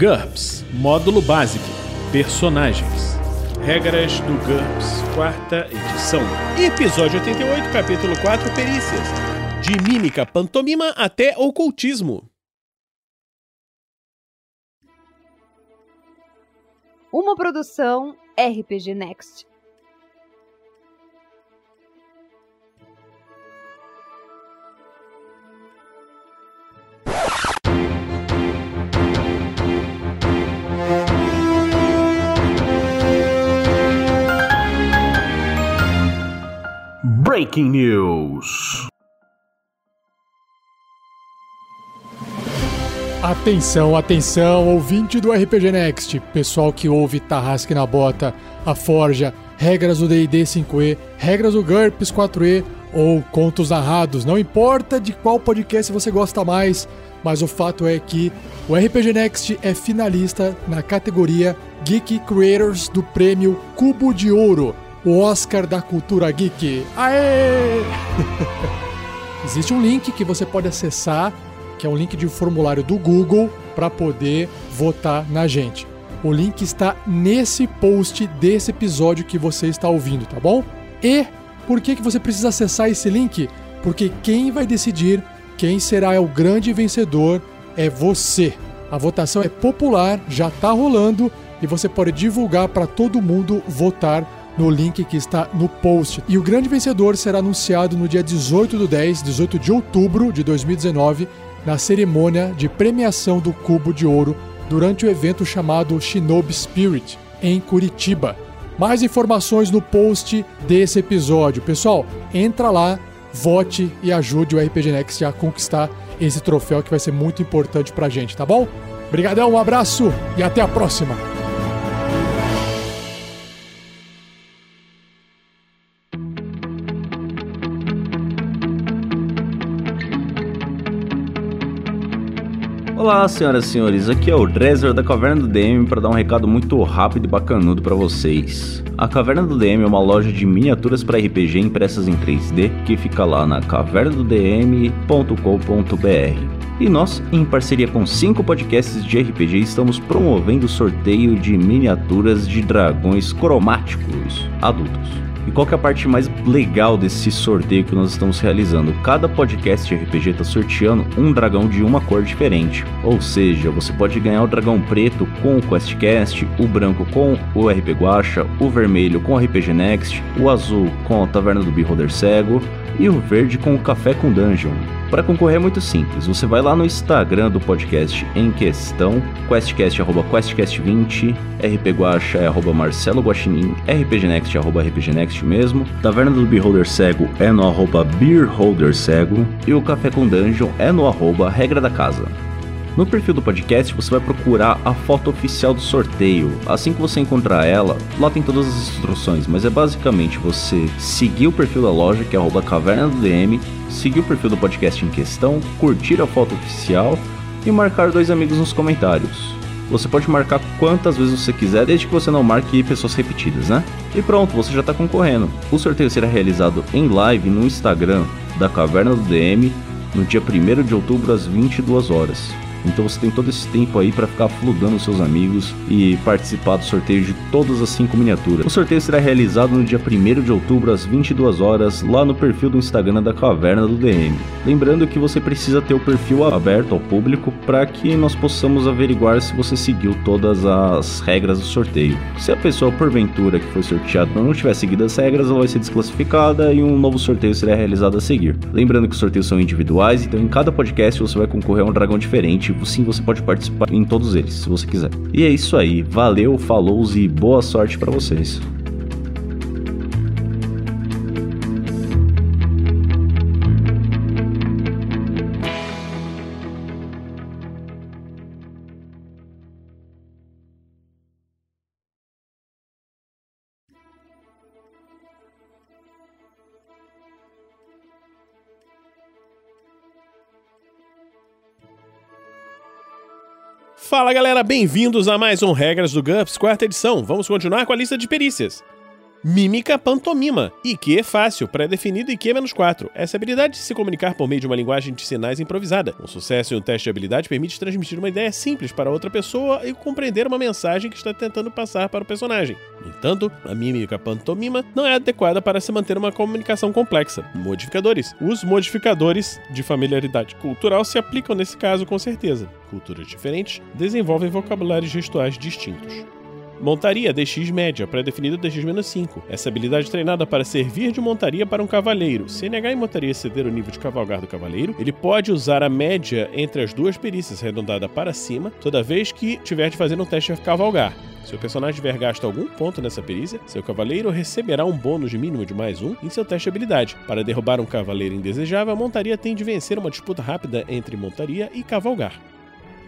GURPS Módulo Básico Personagens Regras do GURPS, quarta edição. Episódio 88, capítulo 4 Perícias. De mímica, pantomima até ocultismo. Uma produção RPG Next. Breaking News. Atenção, atenção, ouvinte do RPG Next, pessoal que ouve Tarrasque na Bota, a Forja, regras do D&D 5e, regras do GURPS 4e ou contos narrados, não importa de qual podcast você gosta mais, mas o fato é que o RPG Next é finalista na categoria Geek Creators do prêmio Cubo de Ouro, o Oscar da cultura geek. Aê! Existe um link que você pode acessar, que é um link de formulário do Google para poder votar na gente. O link está nesse post desse episódio que você está ouvindo, tá bom? E por que, que você precisa acessar esse link? Porque quem vai decidir quem será o grande vencedor é você. A votação é popular, já está rolando e você pode divulgar para todo mundo votar no link que está no post. E o grande vencedor será anunciado no dia 18 do 10, 18 de outubro de 2019, na cerimônia de premiação do Cubo de Ouro durante o evento chamado Shinobi Spirit, em Curitiba. Mais informações no post desse episódio. Pessoal, entra lá, vote e ajude o RPG Next a conquistar esse troféu que vai ser muito importante pra gente, tá bom? Obrigadão, um abraço e até a próxima! Olá, senhoras e senhores, aqui é o Dresser da Caverna do DM para dar um recado muito rápido e bacanudo para vocês. A Caverna do DM é uma loja de miniaturas para RPG impressas em 3D que fica lá na cavernadodm.com.br. E nós, em parceria com cinco podcasts de RPG, estamos promovendo o sorteio de miniaturas de dragões cromáticos adultos. E qual que é a parte mais legal desse sorteio que nós estamos realizando? Cada podcast de RPG está sorteando um dragão de uma cor diferente. Ou seja, você pode ganhar o dragão preto com o QuestCast, o branco com o RP Guacha, o vermelho com o RPG Next, o azul com a Taverna do Beholder Cego e o verde com o Café com Dungeon. Para concorrer é muito simples, você vai lá no Instagram do podcast em questão, questcast arroba questcast20, rpguacha é arroba marcelo guaxinim, rpgnext arroba rpgnext mesmo, Taverna do Beholder Cego é no arroba beerholder cego e o Café com Dungeon é no arroba regra da casa. No perfil do podcast você vai procurar a foto oficial do sorteio. Assim que você encontrar ela, lá tem todas as instruções, mas é basicamente você seguir o perfil da loja, que é arroba caverna do DM, seguir o perfil do podcast em questão, curtir a foto oficial e marcar dois amigos nos comentários. Você pode marcar quantas vezes você quiser, desde que você não marque pessoas repetidas, né? E pronto, você já está concorrendo. O sorteio será realizado em live no Instagram da Caverna do DM no dia 1 de outubro às 22 horas. Então você tem todo esse tempo aí para ficar fludando seus amigos e participar do sorteio de todas as 5 miniaturas. O sorteio será realizado no dia 1 de outubro às 22 horas lá no perfil do Instagram da Caverna do DM. Lembrando que você precisa ter o perfil aberto ao público para que nós possamos averiguar se você seguiu todas as regras do sorteio. Se a pessoa porventura que foi sorteada não tiver seguido as regras, ela vai ser desclassificada e um novo sorteio será realizado a seguir. Lembrando que os sorteios são individuais, então em cada podcast você vai concorrer a um dragão diferente sim, você pode participar em todos eles, se você quiser. E é isso aí, valeu, falou e boa sorte para vocês. Fala galera, bem-vindos a mais um Regras do GURPS, quarta edição. Vamos continuar com a lista de perícias. Mímica pantomima. IQ fácil, pré-definido IQ menos 4. Essa habilidade de se comunicar por meio de uma linguagem de sinais improvisada. Um sucesso em um teste de habilidade permite transmitir uma ideia simples para outra pessoa e compreender uma mensagem que está tentando passar para o personagem. No entanto, a mímica pantomima não é adequada para se manter uma comunicação complexa. Modificadores. Os modificadores de familiaridade cultural se aplicam nesse caso com certeza. Culturas diferentes desenvolvem vocabulários gestuais distintos. Montaria DX média, pré-definida DX-5. Essa habilidade treinada para servir de montaria para um cavaleiro. Se negar em montaria exceder o nível de cavalgar do cavaleiro, ele pode usar a média entre as duas perícias arredondada para cima toda vez que tiver de fazer um teste de cavalgar. Se o personagem tiver gasto algum ponto nessa perícia, seu cavaleiro receberá um bônus mínimo de mais um em seu teste de habilidade. Para derrubar um cavaleiro indesejável, a montaria tem de vencer uma disputa rápida entre montaria e cavalgar.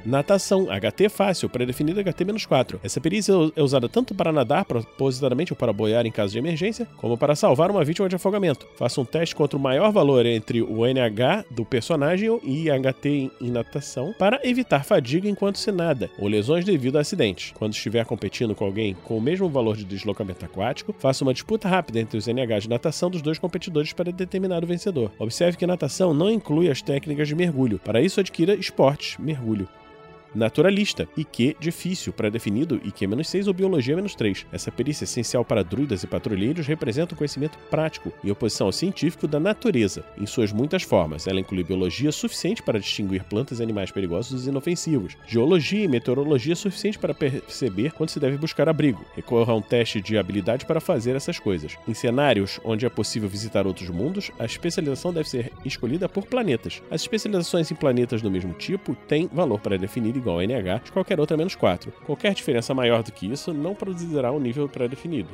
Natação, HT fácil, pré-definida HT-4. Essa perícia é usada tanto para nadar propositadamente ou para boiar em caso de emergência, como para salvar uma vítima de afogamento. Faça um teste contra o maior valor entre o NH do personagem e HT em natação para evitar fadiga enquanto se nada ou lesões devido a acidente. Quando estiver competindo com alguém com o mesmo valor de deslocamento aquático, faça uma disputa rápida entre os NH de natação dos dois competidores para determinar o vencedor. Observe que natação não inclui as técnicas de mergulho. Para isso, adquira esportes, mergulho. Naturalista, IQ difícil, pré-definido, IQ-6 ou Biologia-3. Essa perícia essencial para druidas e patrulheiros representa o conhecimento prático, em oposição ao científico da natureza, em suas muitas formas. Ela inclui biologia suficiente para distinguir plantas e animais perigosos dos inofensivos, geologia e meteorologia suficiente para perceber quando se deve buscar abrigo. Recorra a um teste de habilidade para fazer essas coisas. Em cenários onde é possível visitar outros mundos, a especialização deve ser escolhida por planetas. As especializações em planetas do mesmo tipo têm valor pré-definido igual a NH de qualquer outra menos 4. Qualquer diferença maior do que isso não produzirá um nível pré-definido.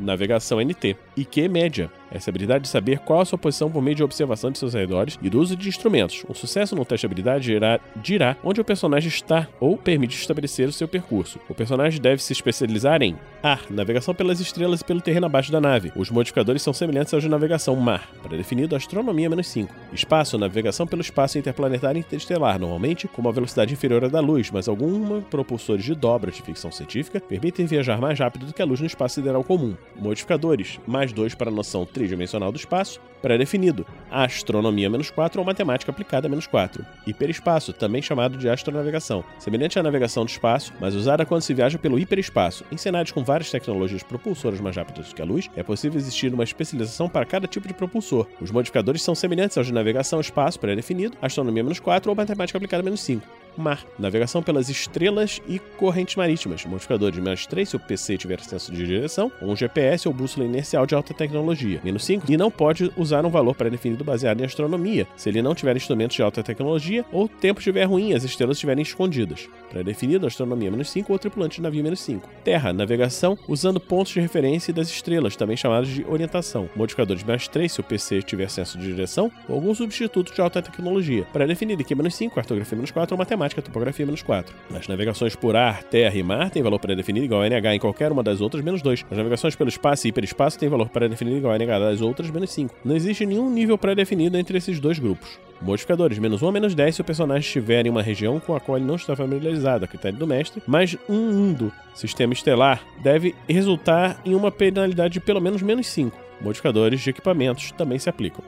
Navegação NT. IQ média. Essa habilidade de saber qual a sua posição por meio de observação de seus arredores e do uso de instrumentos. Um sucesso no teste de habilidade dirá, dirá onde o personagem está ou permite estabelecer o seu percurso. O personagem deve se especializar em Ar, navegação pelas estrelas e pelo terreno abaixo da nave. Os modificadores são semelhantes aos de navegação Mar, pré-definido Astronomia menos 5. Espaço, navegação pelo espaço interplanetário interestelar, normalmente com uma velocidade inferior à da luz, mas alguns propulsores de dobra de ficção científica permitem viajar mais rápido do que a luz no espaço sideral comum. Modificadores, mais 2 para a noção tridimensional do espaço, pré-definido. Astronomia menos 4 ou matemática aplicada menos 4. Hiperespaço, também chamado de astronavegação. Semelhante à navegação do espaço, mas usada quando se viaja pelo hiperespaço. Em cenários com várias tecnologias propulsoras mais rápidas que a luz, é possível existir uma especialização para cada tipo de propulsor. Os modificadores são semelhantes aos de navegação espaço pré-definido, astronomia menos 4 ou matemática aplicada menos 5 mar. Navegação pelas estrelas e correntes marítimas. Modificador de menos 3 se o PC tiver senso de direção, ou um GPS ou bússola inercial de alta tecnologia. Menos 5 e não pode usar um valor pré-definido baseado em astronomia, se ele não tiver instrumentos de alta tecnologia ou o tempo estiver ruim e as estrelas estiverem escondidas. Pré-definido astronomia menos 5 ou tripulante de navio menos 5. Terra, navegação usando pontos de referência das estrelas, também chamados de orientação. Modificador de menos 3 se o PC tiver senso de direção, ou algum substituto de alta tecnologia. Pré-definido aqui menos 5, cartografia menos 4 ou matemática matemática, topografia, menos 4. As navegações por ar, terra e mar têm valor pré-definido igual a NH em qualquer uma das outras, menos 2. As navegações pelo espaço e hiperespaço têm valor pré-definido igual a NH das outras, menos 5. Não existe nenhum nível pré-definido entre esses dois grupos. Modificadores, menos 1 a menos 10 se o personagem estiver em uma região com a qual ele não está familiarizado, a critério do mestre, mas um mundo, sistema estelar, deve resultar em uma penalidade de pelo menos menos 5. Modificadores de equipamentos também se aplicam.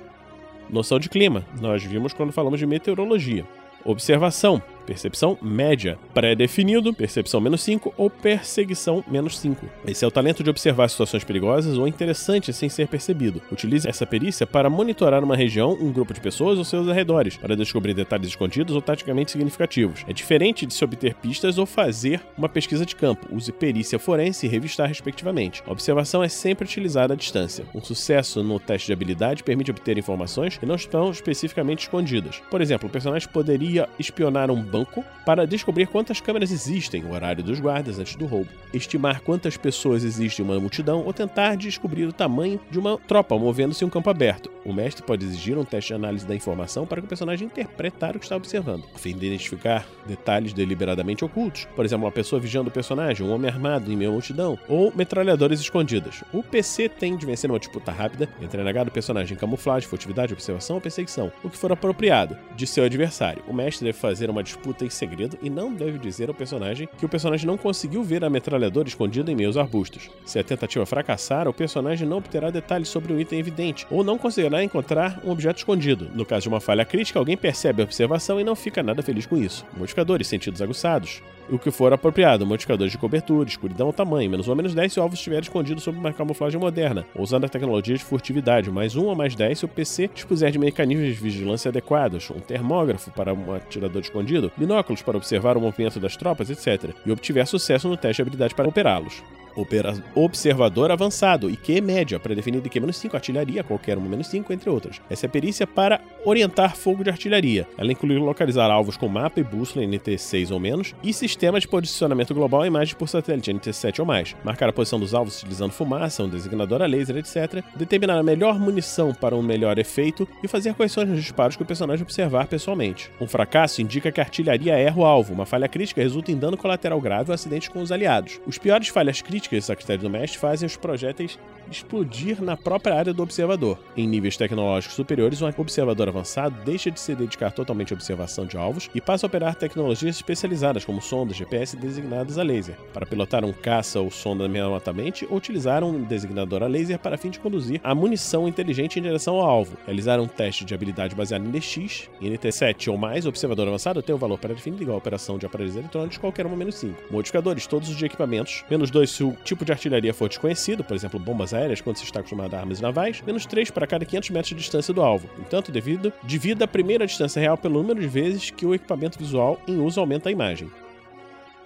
Noção de clima, nós vimos quando falamos de meteorologia. Observação, percepção média, pré-definido, percepção menos 5 ou perseguição menos 5. Esse é o talento de observar situações perigosas ou interessantes sem ser percebido. Utilize essa perícia para monitorar uma região, um grupo de pessoas ou seus arredores, para descobrir detalhes escondidos ou taticamente significativos. É diferente de se obter pistas ou fazer uma pesquisa de campo. Use perícia forense e revistar, respectivamente. A observação é sempre utilizada à distância. Um sucesso no teste de habilidade permite obter informações que não estão especificamente escondidas. Por exemplo, o personagem poderia espionar um banco banco para descobrir quantas câmeras existem, o horário dos guardas antes do roubo, estimar quantas pessoas existem em uma multidão ou tentar descobrir o tamanho de uma tropa movendo-se em um campo aberto. O mestre pode exigir um teste de análise da informação para que o personagem interpretar o que está observando, a fim de identificar detalhes deliberadamente ocultos, por exemplo, uma pessoa vigiando o personagem, um homem armado em meio à multidão, ou metralhadoras escondidas. O PC tem de vencer uma disputa rápida entre NH do personagem em camuflagem, furtividade, observação ou perseguição, o que for apropriado de seu adversário. O mestre deve fazer uma disputa disputa em segredo e não deve dizer ao personagem que o personagem não conseguiu ver a metralhadora escondida em meio aos arbustos. Se a tentativa fracassar, o personagem não obterá detalhes sobre um item evidente ou não conseguirá encontrar um objeto escondido. No caso de uma falha crítica, alguém percebe a observação e não fica nada feliz com isso. Modificadores, sentidos aguçados, o que for apropriado, modificadores de cobertura, escuridão ou tamanho, menos 1 menos 10 se o alvo estiver escondido sob uma camuflagem moderna, ou usando a tecnologia de furtividade, mais 1 ou mais 10 se o PC dispuser de mecanismos de vigilância adequados, um termógrafo para um atirador escondido, binóculos para observar o movimento das tropas, etc., e obtiver sucesso no teste de habilidade para operá-los. Opera observador avançado, IQ média, pré-definido IQ-5, artilharia, qualquer um menos 5, entre outras. Essa é a perícia para orientar fogo de artilharia. Ela inclui localizar alvos com mapa e bússola NT6 ou menos, e sistema de posicionamento global e imagem por satélite NT7 ou mais. Marcar a posição dos alvos utilizando fumaça, um designador a laser, etc. Determinar a melhor munição para um melhor efeito e fazer quais nos disparos que o personagem observar pessoalmente. Um fracasso indica que a artilharia erra o alvo, uma falha crítica resulta em dano colateral grave ou acidente com os aliados. Os piores falhas críticas críticas a critério do mestre fazem os projéteis explodir na própria área do observador. Em níveis tecnológicos superiores, um observador avançado deixa de se dedicar totalmente à observação de alvos e passa a operar tecnologias especializadas, como sondas GPS designadas a laser, para pilotar um caça ou sonda remotamente ou utilizar um designador a laser para fim de conduzir a munição inteligente em direção ao alvo. Realizar um teste de habilidade baseado em DX, em NT7 ou mais, o observador avançado tem o valor para definir igual a operação de aparelhos eletrônicos qualquer uma menos 5. Modificadores, todos os de equipamentos, menos 2 se o tipo de artilharia for desconhecido, por exemplo, bombas aéreas quando se está acostumado a armas navais, menos 3 para cada 500 metros de distância do alvo. Entanto, devido, divida a primeira distância real pelo número de vezes que o equipamento visual em uso aumenta a imagem.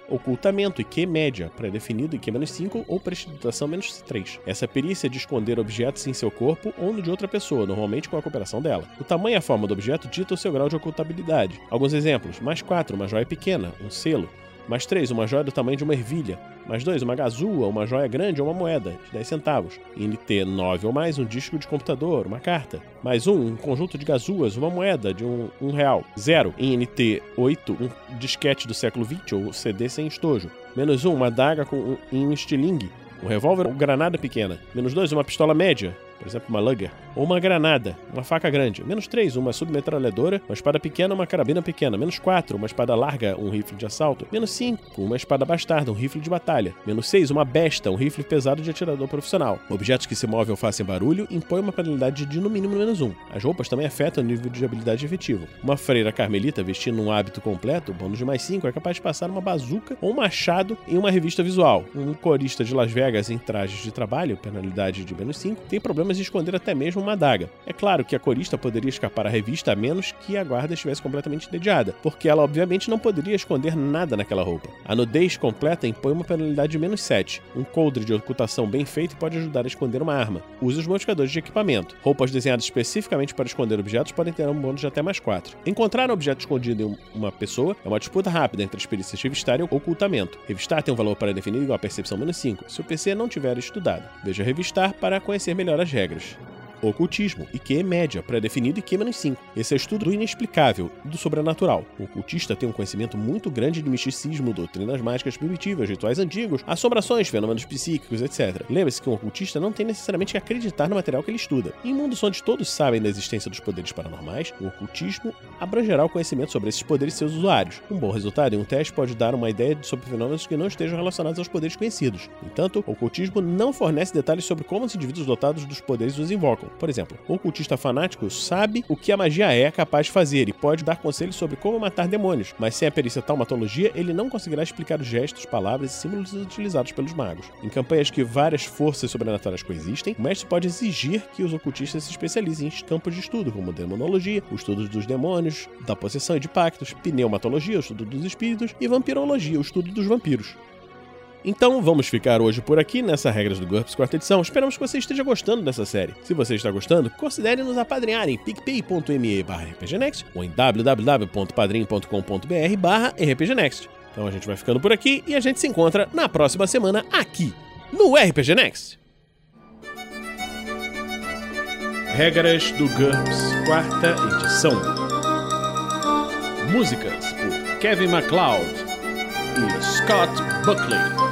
Ocultamento e Q média, pré-definido IQ-5 ou prestidigitação menos 3. Essa perícia é de esconder objetos em seu corpo ou no de outra pessoa, normalmente com a cooperação dela. O tamanho e a forma do objeto dita o seu grau de ocultabilidade. Alguns exemplos: mais 4, uma joia pequena, um selo. Mais 3, uma joia do tamanho de uma ervilha. Mais 2, uma gazua, uma joia grande ou uma moeda, de 10 centavos. NT 9 ou mais, um disco de computador, uma carta. Mais 1, um conjunto de gazuas, uma moeda de um, um real. 0, em NT 8, um disquete do século 20 ou CD sem estojo. Menos 1, uma daga com um, em um estilingue. Um revólver ou granada pequena. Menos 2, uma pistola média por exemplo, uma Luger, ou uma granada, uma faca grande. Menos 3, uma submetralhadora, uma espada pequena, uma carabina pequena. Menos 4, uma espada larga, um rifle de assalto. Menos 5, uma espada bastarda, um rifle de batalha. Menos 6, uma besta, um rifle pesado de atirador profissional. Objetos que se movem ou fazem barulho impõem uma penalidade de no mínimo menos 1. As roupas também afetam o nível de habilidade efetivo. Uma freira carmelita vestindo um hábito completo, bônus de mais 5, é capaz de passar uma bazuca ou um machado em uma revista visual. Um corista de Las Vegas em trajes de trabalho, penalidade de menos 5, tem problemas de esconder até mesmo uma adaga. É claro que a corista poderia escapar à revista a menos que a guarda estivesse completamente entediada, porque ela obviamente não poderia esconder nada naquela roupa. A nudez completa impõe uma penalidade de menos 7. Um coldre de ocultação bem feito pode ajudar a esconder uma arma. Use os modificadores de equipamento. Roupas desenhadas especificamente para esconder objetos podem ter um bônus de até mais 4. Encontrar um objeto escondido em uma pessoa é uma disputa rápida entre as perícias revistar e ocultamento. Revistar tem um valor para definir igual a percepção menos 5, se o PC não tiver estudado. Veja revistar para conhecer melhor as regras. Ocultismo, IQ média, pré-definido e Q-5. Esse é o estudo do inexplicável, do sobrenatural. O ocultista tem um conhecimento muito grande de misticismo, doutrinas mágicas primitivas, rituais antigos, assombrações, fenômenos psíquicos, etc. Lembre-se que um ocultista não tem necessariamente que acreditar no material que ele estuda. Em mundos onde todos sabem da existência dos poderes paranormais, o ocultismo abrangerá o conhecimento sobre esses poderes e seus usuários. Um bom resultado em um teste pode dar uma ideia sobre fenômenos que não estejam relacionados aos poderes conhecidos. Entanto, o ocultismo não fornece detalhes sobre como os indivíduos dotados dos poderes os invocam. Por exemplo, um cultista fanático sabe o que a magia é capaz de fazer e pode dar conselhos sobre como matar demônios, mas sem a perícia taumatologia, ele não conseguirá explicar os gestos, palavras e símbolos utilizados pelos magos. Em campanhas que várias forças sobrenaturais coexistem, o mestre pode exigir que os ocultistas se especializem em campos de estudo, como demonologia, o estudo dos demônios, da possessão e de pactos, pneumatologia, o estudo dos espíritos, e vampirologia, o estudo dos vampiros. Então vamos ficar hoje por aqui nessa Regras do GURPS quarta edição. Esperamos que você esteja gostando dessa série. Se você está gostando, considere nos apadrinhar em picpay.me rpgnext ou em www.padrim.com.br barra rpgnext. Então a gente vai ficando por aqui e a gente se encontra na próxima semana aqui no RPG Next. Regras do GURPS quarta edição. Músicas por Kevin MacLeod e Scott Buckley.